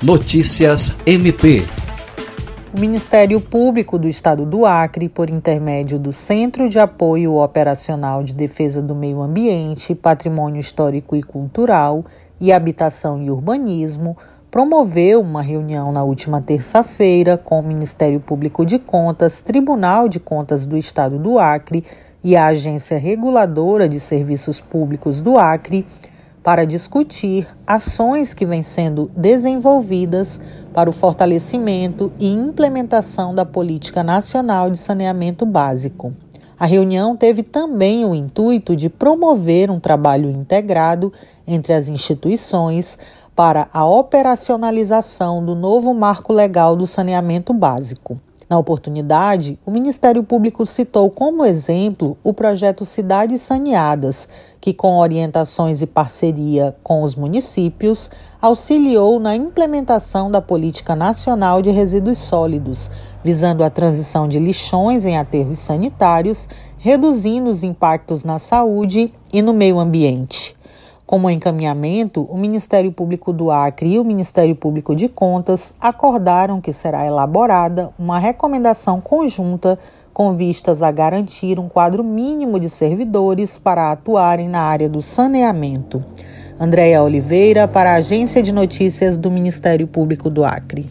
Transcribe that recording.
Notícias MP. O Ministério Público do Estado do Acre, por intermédio do Centro de Apoio Operacional de Defesa do Meio Ambiente, Patrimônio Histórico e Cultural e Habitação e Urbanismo, promoveu uma reunião na última terça-feira com o Ministério Público de Contas, Tribunal de Contas do Estado do Acre e a Agência Reguladora de Serviços Públicos do Acre para discutir ações que vêm sendo desenvolvidas para o fortalecimento e implementação da Política Nacional de Saneamento Básico. A reunião teve também o intuito de promover um trabalho integrado entre as instituições para a operacionalização do novo marco legal do saneamento básico. Na oportunidade, o Ministério Público citou como exemplo o projeto Cidades Saneadas, que, com orientações e parceria com os municípios, auxiliou na implementação da Política Nacional de Resíduos Sólidos, visando a transição de lixões em aterros sanitários, reduzindo os impactos na saúde e no meio ambiente. Como encaminhamento, o Ministério Público do Acre e o Ministério Público de Contas acordaram que será elaborada uma recomendação conjunta com vistas a garantir um quadro mínimo de servidores para atuarem na área do saneamento. Andréia Oliveira, para a Agência de Notícias do Ministério Público do Acre.